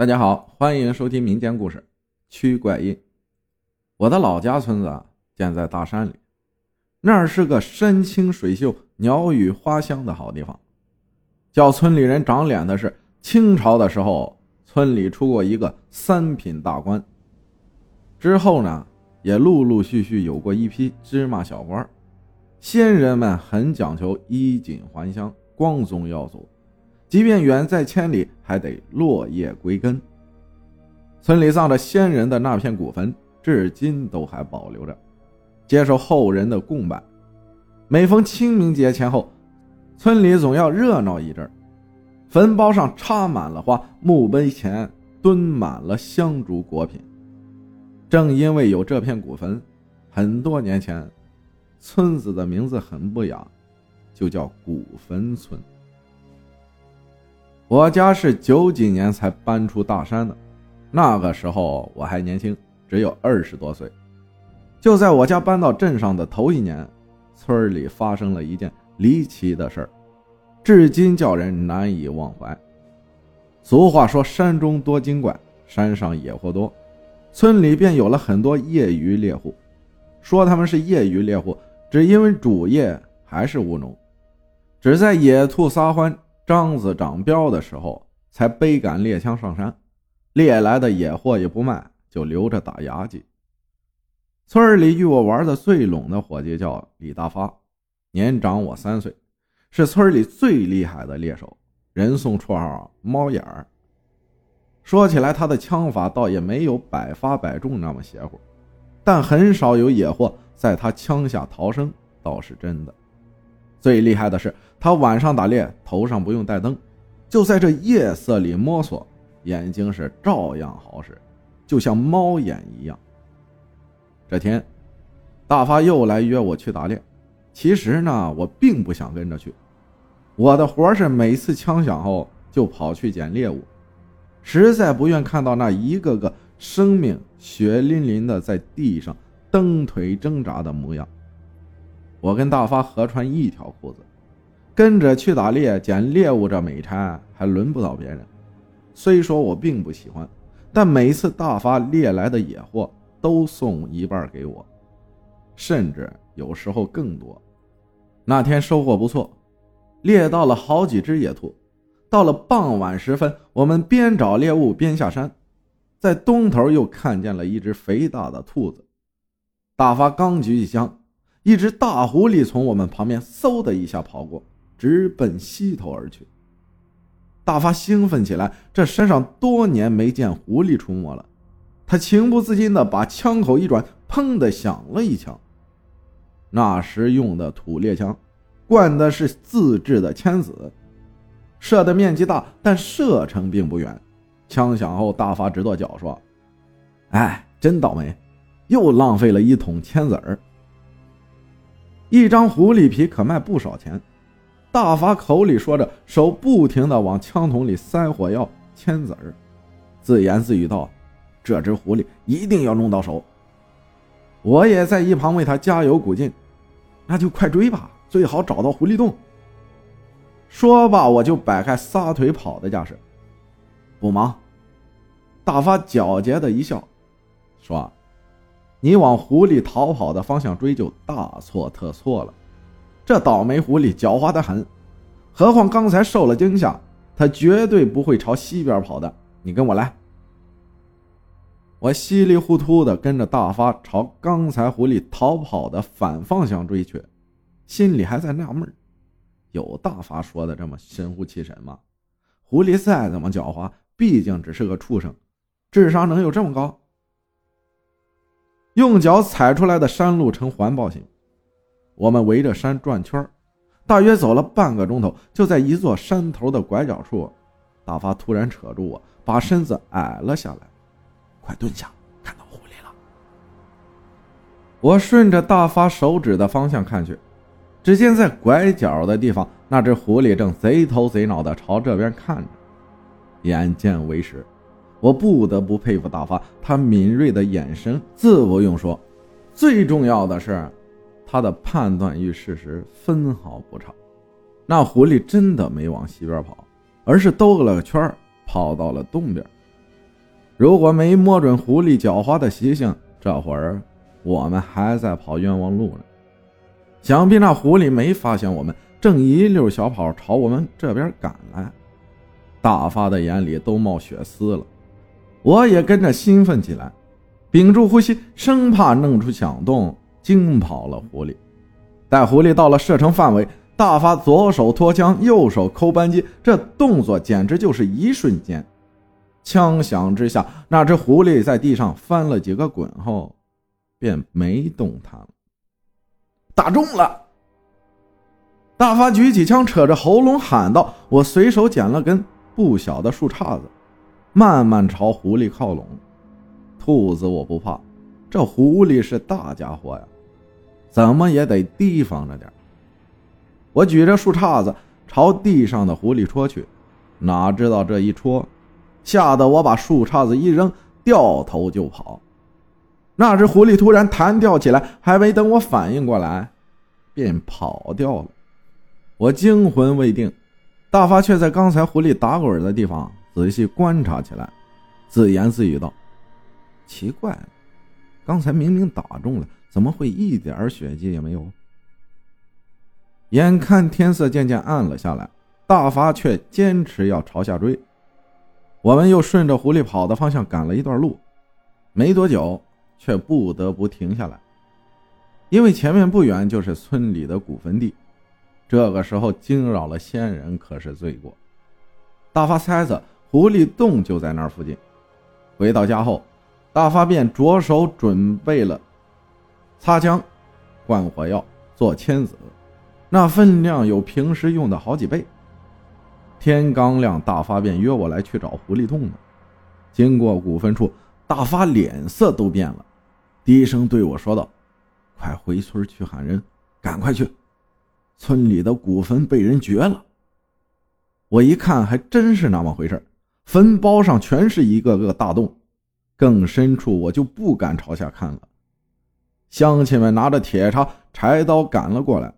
大家好，欢迎收听民间故事《驱怪印》。我的老家村子啊建在大山里，那儿是个山清水秀、鸟语花香的好地方。叫村里人长脸的是，清朝的时候，村里出过一个三品大官。之后呢，也陆陆续续有过一批芝麻小官。先人们很讲究衣锦还乡、光宗耀祖。即便远在千里，还得落叶归根。村里葬着先人的那片古坟，至今都还保留着，接受后人的供拜。每逢清明节前后，村里总要热闹一阵坟包上插满了花，墓碑前蹲满了香烛果品。正因为有这片古坟，很多年前，村子的名字很不雅，就叫古坟村。我家是九几年才搬出大山的，那个时候我还年轻，只有二十多岁。就在我家搬到镇上的头一年，村里发生了一件离奇的事儿，至今叫人难以忘怀。俗话说“山中多精怪，山上野货多”，村里便有了很多业余猎户。说他们是业余猎户，只因为主业还是务农，只在野兔撒欢。獐子长膘的时候，才背杆猎枪上山，猎来的野货也不卖，就留着打牙祭。村里与我玩的最拢的伙计叫李大发，年长我三岁，是村里最厉害的猎手，人送绰号“猫眼儿”。说起来，他的枪法倒也没有百发百中那么邪乎，但很少有野货在他枪下逃生，倒是真的。最厉害的是，他晚上打猎，头上不用带灯，就在这夜色里摸索，眼睛是照样好使，就像猫眼一样。这天，大发又来约我去打猎，其实呢，我并不想跟着去，我的活是每次枪响后就跑去捡猎物，实在不愿看到那一个个生命血淋淋的在地上蹬腿挣扎的模样。我跟大发合穿一条裤子，跟着去打猎捡猎物，这美差还轮不到别人。虽说我并不喜欢，但每次大发猎来的野货都送一半给我，甚至有时候更多。那天收获不错，猎到了好几只野兔。到了傍晚时分，我们边找猎物边下山，在东头又看见了一只肥大的兔子。大发刚举起枪。一只大狐狸从我们旁边嗖的一下跑过，直奔西头而去。大发兴奋起来，这山上多年没见狐狸出没了，他情不自禁的把枪口一转，砰的响了一枪。那时用的土猎枪，灌的是自制的铅子，射的面积大，但射程并不远。枪响后，大发直跺脚说：“哎，真倒霉，又浪费了一桶铅子儿。”一张狐狸皮可卖不少钱，大发口里说着，手不停地往枪筒里塞火药、铅子儿，自言自语道：“这只狐狸一定要弄到手。”我也在一旁为他加油鼓劲：“那就快追吧，最好找到狐狸洞。”说罢，我就摆开撒腿跑的架势。不忙，大发皎洁的一笑，说。你往狐狸逃跑的方向追，就大错特错了。这倒霉狐狸狡猾的很，何况刚才受了惊吓，它绝对不会朝西边跑的。你跟我来。我稀里糊涂的跟着大发朝刚才狐狸逃跑的反方向追去，心里还在纳闷：有大发说的这么神乎其神吗？狐狸再怎么狡猾，毕竟只是个畜生，智商能有这么高？用脚踩出来的山路呈环抱形，我们围着山转圈大约走了半个钟头，就在一座山头的拐角处，大发突然扯住我，把身子矮了下来：“快蹲下，看到狐狸了。”我顺着大发手指的方向看去，只见在拐角的地方，那只狐狸正贼头贼脑地朝这边看着。眼见为实。我不得不佩服大发，他敏锐的眼神自不用说，最重要的是，他的判断与事实分毫不差。那狐狸真的没往西边跑，而是兜了个圈跑到了东边。如果没摸准狐狸狡猾的习性，这会儿我们还在跑冤枉路呢。想必那狐狸没发现我们正一溜小跑朝我们这边赶来。大发的眼里都冒血丝了，我也跟着兴奋起来，屏住呼吸，生怕弄出响动惊跑了狐狸。待狐狸到了射程范围，大发左手托枪，右手扣扳机，这动作简直就是一瞬间。枪响之下，那只狐狸在地上翻了几个滚后，便没动弹了。打中了！大发举起枪，扯着喉咙喊道：“我随手捡了根不小的树杈子，慢慢朝狐狸靠拢。兔子我不怕，这狐狸是大家伙呀，怎么也得提防着点。”我举着树杈子朝地上的狐狸戳去，哪知道这一戳。吓得我把树杈子一扔，掉头就跑。那只狐狸突然弹跳起来，还没等我反应过来，便跑掉了。我惊魂未定，大发却在刚才狐狸打滚的地方仔细观察起来，自言自语道：“奇怪，刚才明明打中了，怎么会一点血迹也没有？”眼看天色渐渐暗了下来，大发却坚持要朝下追。我们又顺着狐狸跑的方向赶了一段路，没多久却不得不停下来，因为前面不远就是村里的古坟地。这个时候惊扰了先人可是罪过。大发猜测狐狸洞就在那附近。回到家后，大发便着手准备了擦枪、灌火药、做签子，那分量有平时用的好几倍。天刚亮，大发便约我来去找狐狸洞呢。经过古坟处，大发脸色都变了，低声对我说道：“快回村去喊人，赶快去！村里的古坟被人掘了。”我一看，还真是那么回事坟包上全是一个个大洞，更深处我就不敢朝下看了。乡亲们拿着铁叉、柴刀赶了过来，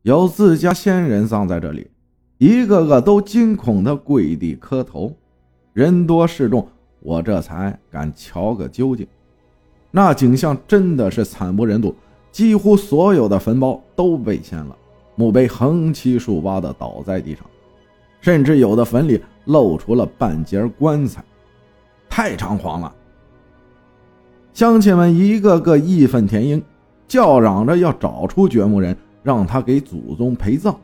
有自家先人葬在这里。一个个都惊恐的跪地磕头，人多势众，我这才敢瞧个究竟。那景象真的是惨不忍睹，几乎所有的坟包都被掀了，墓碑横七竖八的倒在地上，甚至有的坟里露出了半截棺材，太猖狂了！乡亲们一个个义愤填膺，叫嚷着要找出掘墓人，让他给祖宗陪葬。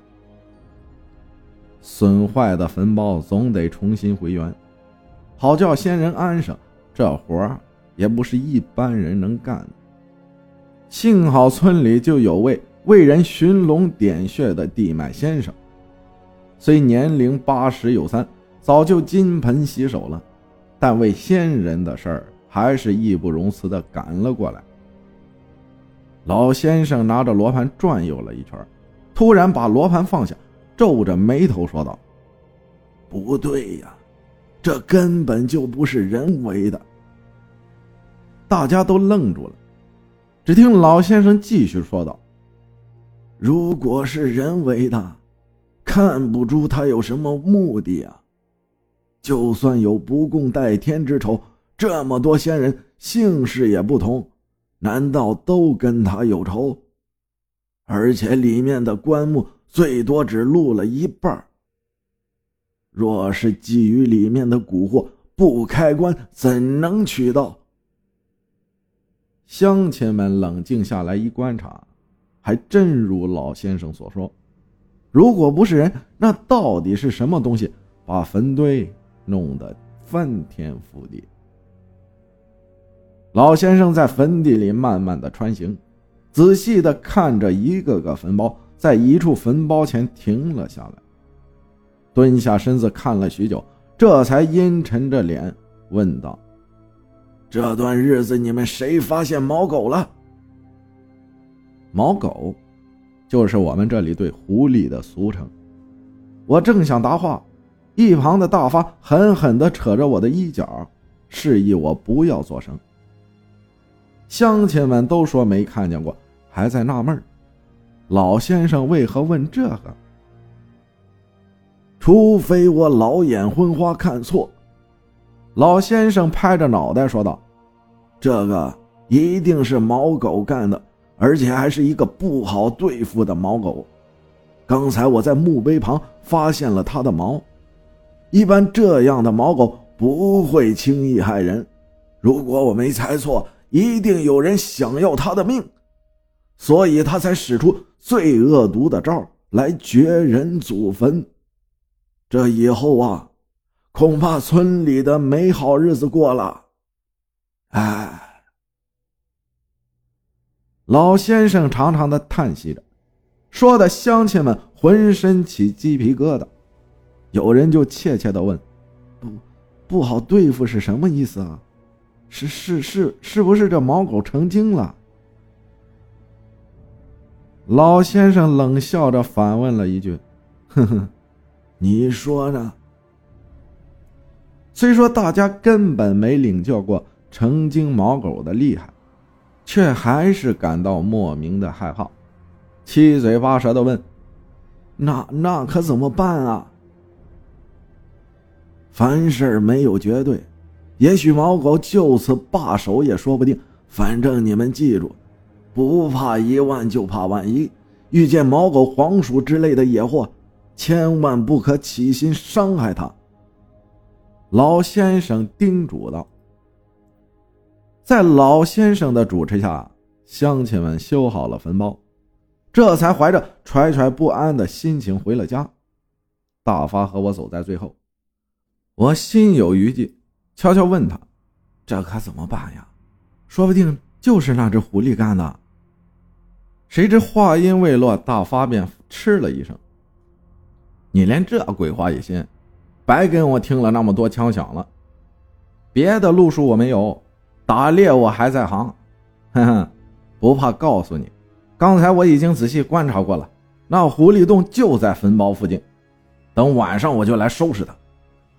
损坏的坟包总得重新回原，好叫先人安生。这活儿也不是一般人能干的。幸好村里就有位为人寻龙点穴的地脉先生，虽年龄八十有三，早就金盆洗手了，但为先人的事儿还是义不容辞的赶了过来。老先生拿着罗盘转悠了一圈，突然把罗盘放下。皱着眉头说道：“不对呀，这根本就不是人为的。”大家都愣住了。只听老先生继续说道：“如果是人为的，看不出他有什么目的啊。就算有不共戴天之仇，这么多仙人姓氏也不同，难道都跟他有仇？而且里面的棺木……”最多只露了一半。若是觊觎里面的蛊惑，不开棺怎能取到？乡亲们冷静下来一观察，还真如老先生所说。如果不是人，那到底是什么东西把坟堆弄得翻天覆地？老先生在坟地里慢慢的穿行，仔细的看着一个个坟包。在一处坟包前停了下来，蹲下身子看了许久，这才阴沉着脸问道：“这段日子你们谁发现毛狗了？”毛狗，就是我们这里对狐狸的俗称。我正想答话，一旁的大发狠狠地扯着我的衣角，示意我不要作声。乡亲们都说没看见过，还在纳闷老先生为何问这个？除非我老眼昏花看错，老先生拍着脑袋说道：“这个一定是毛狗干的，而且还是一个不好对付的毛狗。刚才我在墓碑旁发现了它的毛，一般这样的毛狗不会轻易害人。如果我没猜错，一定有人想要它的命，所以他才使出最恶毒的招来掘人祖坟。这以后啊。”恐怕村里的美好日子过了，哎，老先生长长的叹息着，说的乡亲们浑身起鸡皮疙瘩。有人就怯怯的问：“不，不好对付是什么意思啊？是是是，是不是这毛狗成精了？”老先生冷笑着反问了一句：“ 哼哼，你说呢？”虽说大家根本没领教过成精毛狗的厉害，却还是感到莫名的害怕，七嘴八舌的问：“那那可怎么办啊？”凡事没有绝对，也许毛狗就此罢手也说不定。反正你们记住，不怕一万就怕万一。遇见毛狗、黄鼠之类的野货，千万不可起心伤害它。老先生叮嘱道：“在老先生的主持下，乡亲们修好了坟包，这才怀着揣揣不安的心情回了家。大发和我走在最后，我心有余悸，悄悄问他：‘这可怎么办呀？说不定就是那只狐狸干的。’谁知话音未落，大发便嗤了一声：‘你连这鬼话也信？’”白跟我听了那么多枪响了，别的路数我没有，打猎我还在行，哼哼，不怕告诉你，刚才我已经仔细观察过了，那狐狸洞就在坟包附近，等晚上我就来收拾它。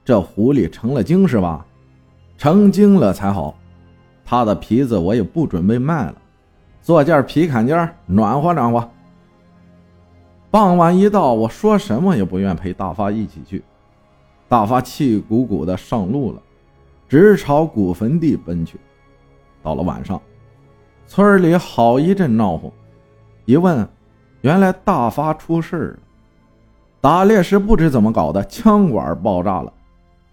这狐狸成了精是吧？成精了才好，它的皮子我也不准备卖了，做件皮坎肩暖和暖和。傍晚一到，我说什么也不愿陪大发一起去。大发气鼓鼓的上路了，直朝古坟地奔去。到了晚上，村里好一阵闹哄。一问，原来大发出事了。打猎时不知怎么搞的，枪管爆炸了，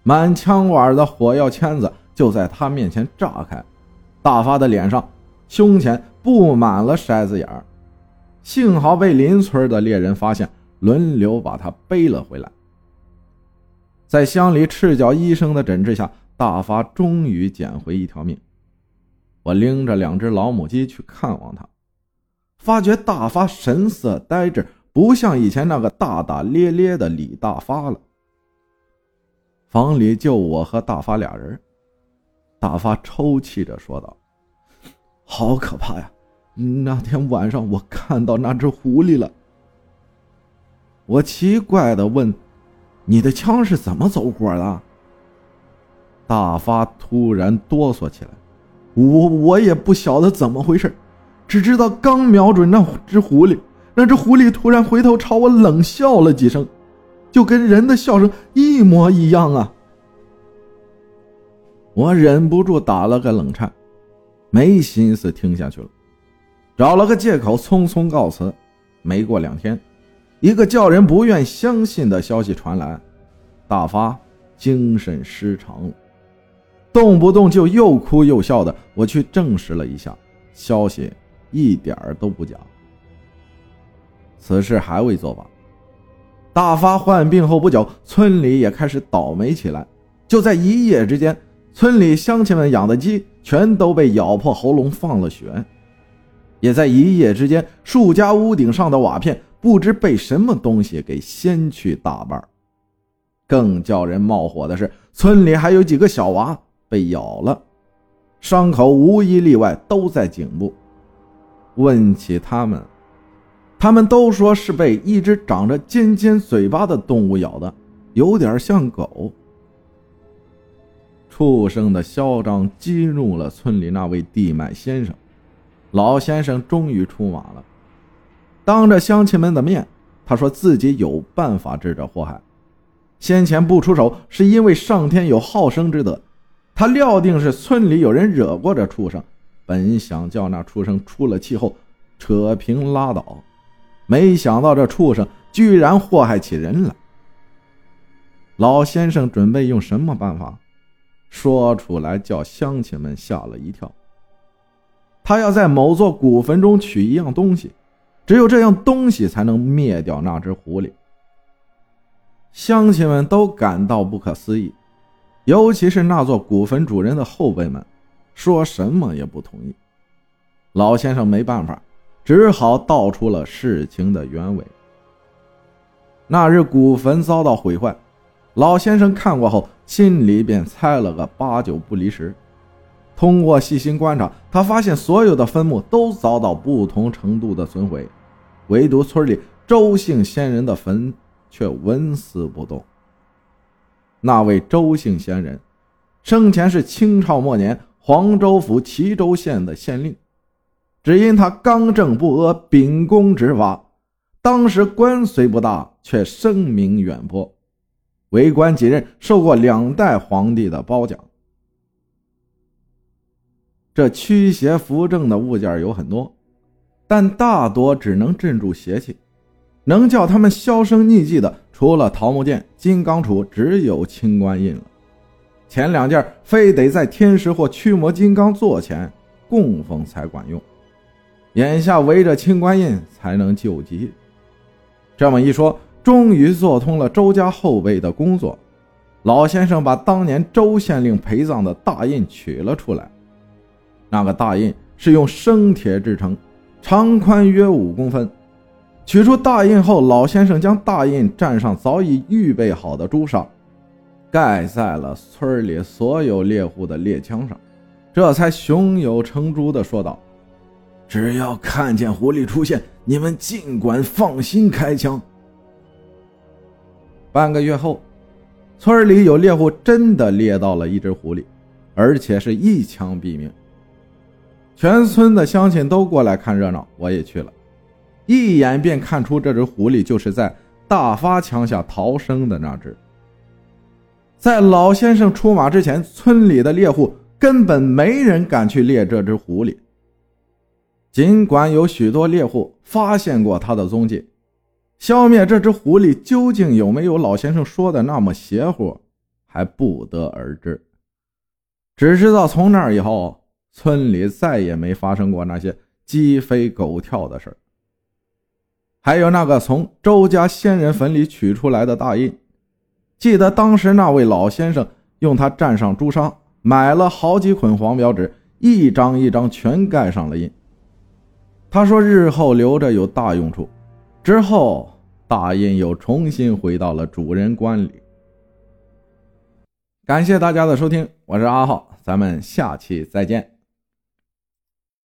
满枪管的火药签子就在他面前炸开。大发的脸上、胸前布满了筛子眼儿，幸好被邻村的猎人发现，轮流把他背了回来。在乡里赤脚医生的诊治下，大发终于捡回一条命。我拎着两只老母鸡去看望他，发觉大发神色呆滞，不像以前那个大大咧咧的李大发了。房里就我和大发俩人。大发抽泣着说道：“好可怕呀！那天晚上我看到那只狐狸了。”我奇怪的问。你的枪是怎么走火的？大发突然哆嗦起来，我我也不晓得怎么回事，只知道刚瞄准那只狐狸，那只狐狸突然回头朝我冷笑了几声，就跟人的笑声一模一样啊！我忍不住打了个冷颤，没心思听下去了，找了个借口匆匆告辞。没过两天。一个叫人不愿相信的消息传来，大发精神失常了，动不动就又哭又笑的。我去证实了一下，消息一点都不假。此事还未作罢，大发患病后不久，村里也开始倒霉起来。就在一夜之间，村里乡亲们养的鸡全都被咬破喉咙放了血，也在一夜之间，数家屋顶上的瓦片。不知被什么东西给掀去大半更叫人冒火的是，村里还有几个小娃被咬了，伤口无一例外都在颈部。问起他们，他们都说是被一只长着尖尖嘴巴的动物咬的，有点像狗。畜生的嚣张激怒了村里那位地脉先生，老先生终于出马了。当着乡亲们的面，他说自己有办法治这祸害。先前不出手，是因为上天有好生之德，他料定是村里有人惹过这畜生，本想叫那畜生出了气后扯平拉倒，没想到这畜生居然祸害起人来。老先生准备用什么办法？说出来叫乡亲们吓了一跳。他要在某座古坟中取一样东西，只有这样东西才能灭掉那只狐狸。乡亲们都感到不可思议，尤其是那座古坟主人的后辈们，说什么也不同意。老先生没办法，只好道出了事情的原委。那日古坟遭到毁坏。老先生看过后，心里便猜了个八九不离十。通过细心观察，他发现所有的坟墓都遭到不同程度的损毁，唯独村里周姓先人的坟却纹丝不动。那位周姓先人，生前是清朝末年黄州府齐州县的县令，只因他刚正不阿、秉公执法，当时官虽不大，却声名远播。为官几任，受过两代皇帝的褒奖。这驱邪扶正的物件有很多，但大多只能镇住邪气，能叫他们销声匿迹的，除了桃木剑、金刚杵，只有清官印了。前两件非得在天石或驱魔金刚座前供奉才管用，眼下围着清官印才能救急。这么一说。终于做通了周家后辈的工作，老先生把当年周县令陪葬的大印取了出来。那个大印是用生铁制成，长宽约五公分。取出大印后，老先生将大印蘸上早已预备好的朱砂，盖在了村里所有猎户的猎枪上，这才胸有成竹地说道：“只要看见狐狸出现，你们尽管放心开枪。”半个月后，村里有猎户真的猎到了一只狐狸，而且是一枪毙命。全村的乡亲都过来看热闹，我也去了，一眼便看出这只狐狸就是在大发枪下逃生的那只。在老先生出马之前，村里的猎户根本没人敢去猎这只狐狸。尽管有许多猎户发现过它的踪迹。消灭这只狐狸究竟有没有老先生说的那么邪乎，还不得而知。只知道从那以后，村里再也没发生过那些鸡飞狗跳的事还有那个从周家先人坟里取出来的大印，记得当时那位老先生用它蘸上朱砂，买了好几捆黄表纸，一张一张全盖上了印。他说日后留着有大用处。之后，大印又重新回到了主人官里。感谢大家的收听，我是阿浩，咱们下期再见。